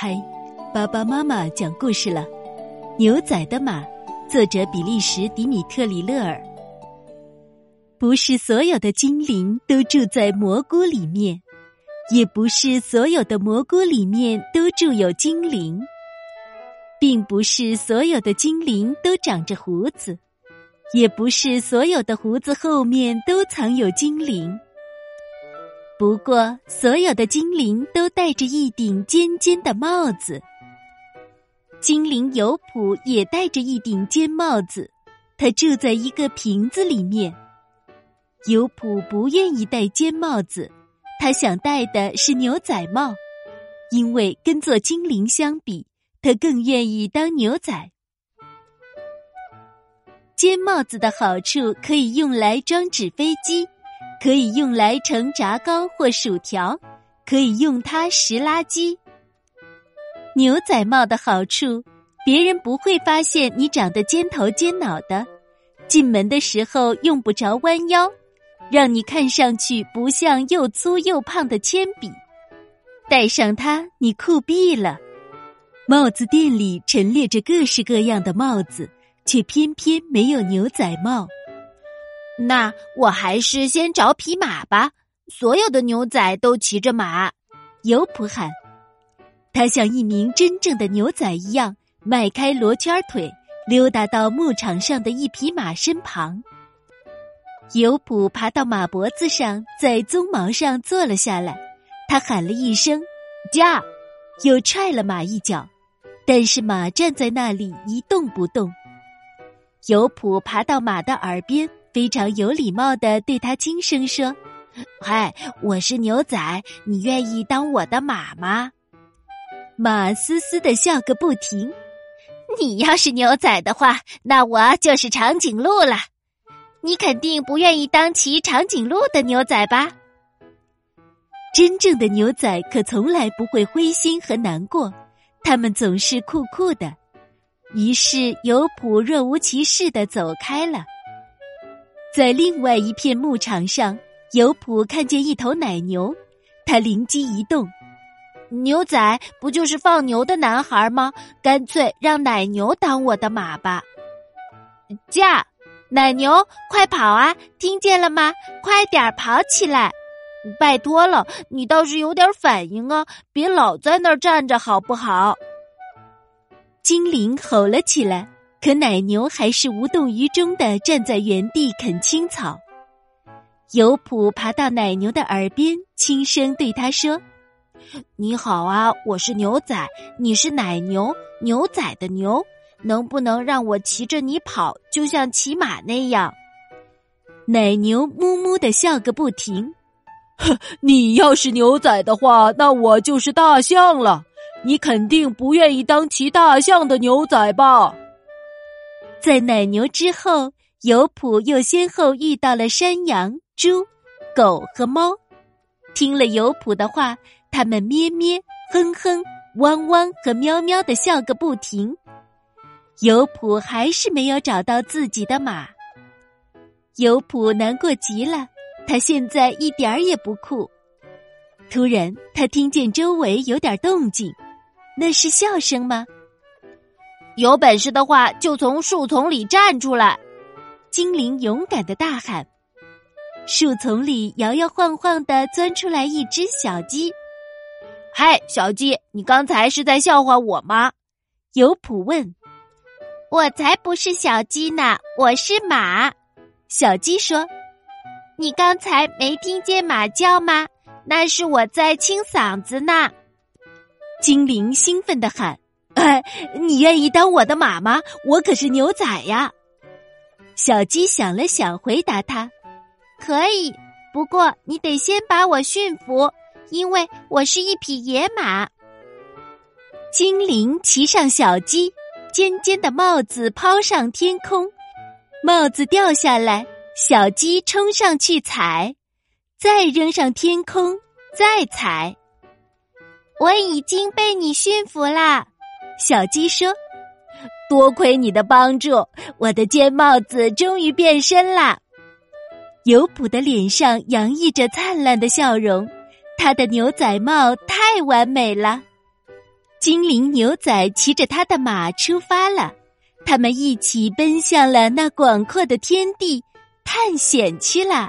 嗨，爸爸妈妈讲故事了。牛仔的马，作者比利时迪米特里勒尔。不是所有的精灵都住在蘑菇里面，也不是所有的蘑菇里面都住有精灵，并不是所有的精灵都长着胡子，也不是所有的胡子后面都藏有精灵。不过，所有的精灵都戴着一顶尖尖的帽子。精灵尤普也戴着一顶尖帽子，他住在一个瓶子里面。尤普不愿意戴尖帽子，他想戴的是牛仔帽，因为跟做精灵相比，他更愿意当牛仔。尖帽子的好处可以用来装纸飞机。可以用来盛炸糕或薯条，可以用它拾垃圾。牛仔帽的好处，别人不会发现你长得尖头尖脑的，进门的时候用不着弯腰，让你看上去不像又粗又胖的铅笔。戴上它，你酷毙了！帽子店里陈列着各式各样的帽子，却偏偏没有牛仔帽。那我还是先找匹马吧。所有的牛仔都骑着马，尤普喊。他像一名真正的牛仔一样，迈开罗圈腿，溜达到牧场上的一匹马身旁。尤普爬到马脖子上，在鬃毛上坐了下来。他喊了一声“驾”，又踹了马一脚，但是马站在那里一动不动。尤普爬到马的耳边。非常有礼貌的对他轻声说：“嗨，我是牛仔，你愿意当我的马吗？”马嘶嘶的笑个不停。你要是牛仔的话，那我就是长颈鹿了。你肯定不愿意当骑长颈鹿的牛仔吧？真正的牛仔可从来不会灰心和难过，他们总是酷酷的。于是尤普若无其事的走开了。在另外一片牧场上，尤普看见一头奶牛，他灵机一动：牛仔不就是放牛的男孩吗？干脆让奶牛当我的马吧！驾，奶牛，快跑啊！听见了吗？快点跑起来！拜托了，你倒是有点反应啊！别老在那儿站着，好不好？精灵吼了起来。可奶牛还是无动于衷的站在原地啃青草。尤普爬到奶牛的耳边，轻声对他说：“你好啊，我是牛仔，你是奶牛，牛仔的牛，能不能让我骑着你跑，就像骑马那样？”奶牛木木的笑个不停。呵，你要是牛仔的话，那我就是大象了。你肯定不愿意当骑大象的牛仔吧？在奶牛之后，尤普又先后遇到了山羊、猪、狗和猫。听了尤普的话，他们咩咩、哼哼、汪汪和喵喵的笑个不停。尤普还是没有找到自己的马，尤普难过极了。他现在一点儿也不酷。突然，他听见周围有点动静，那是笑声吗？有本事的话，就从树丛里站出来！精灵勇敢的大喊。树丛里摇摇晃晃的钻出来一只小鸡。嗨，小鸡，你刚才是在笑话我吗？尤普问。我才不是小鸡呢，我是马。小鸡说。你刚才没听见马叫吗？那是我在清嗓子呢。精灵兴奋的喊。哎，你愿意当我的马吗？我可是牛仔呀！小鸡想了想，回答他：“可以，不过你得先把我驯服，因为我是一匹野马。”精灵骑上小鸡，尖尖的帽子抛上天空，帽子掉下来，小鸡冲上去踩，再扔上天空，再踩。我已经被你驯服啦。小鸡说：“多亏你的帮助，我的尖帽子终于变身啦。”尤普的脸上洋溢着灿烂的笑容，他的牛仔帽太完美了。精灵牛仔骑着他的马出发了，他们一起奔向了那广阔的天地，探险去了。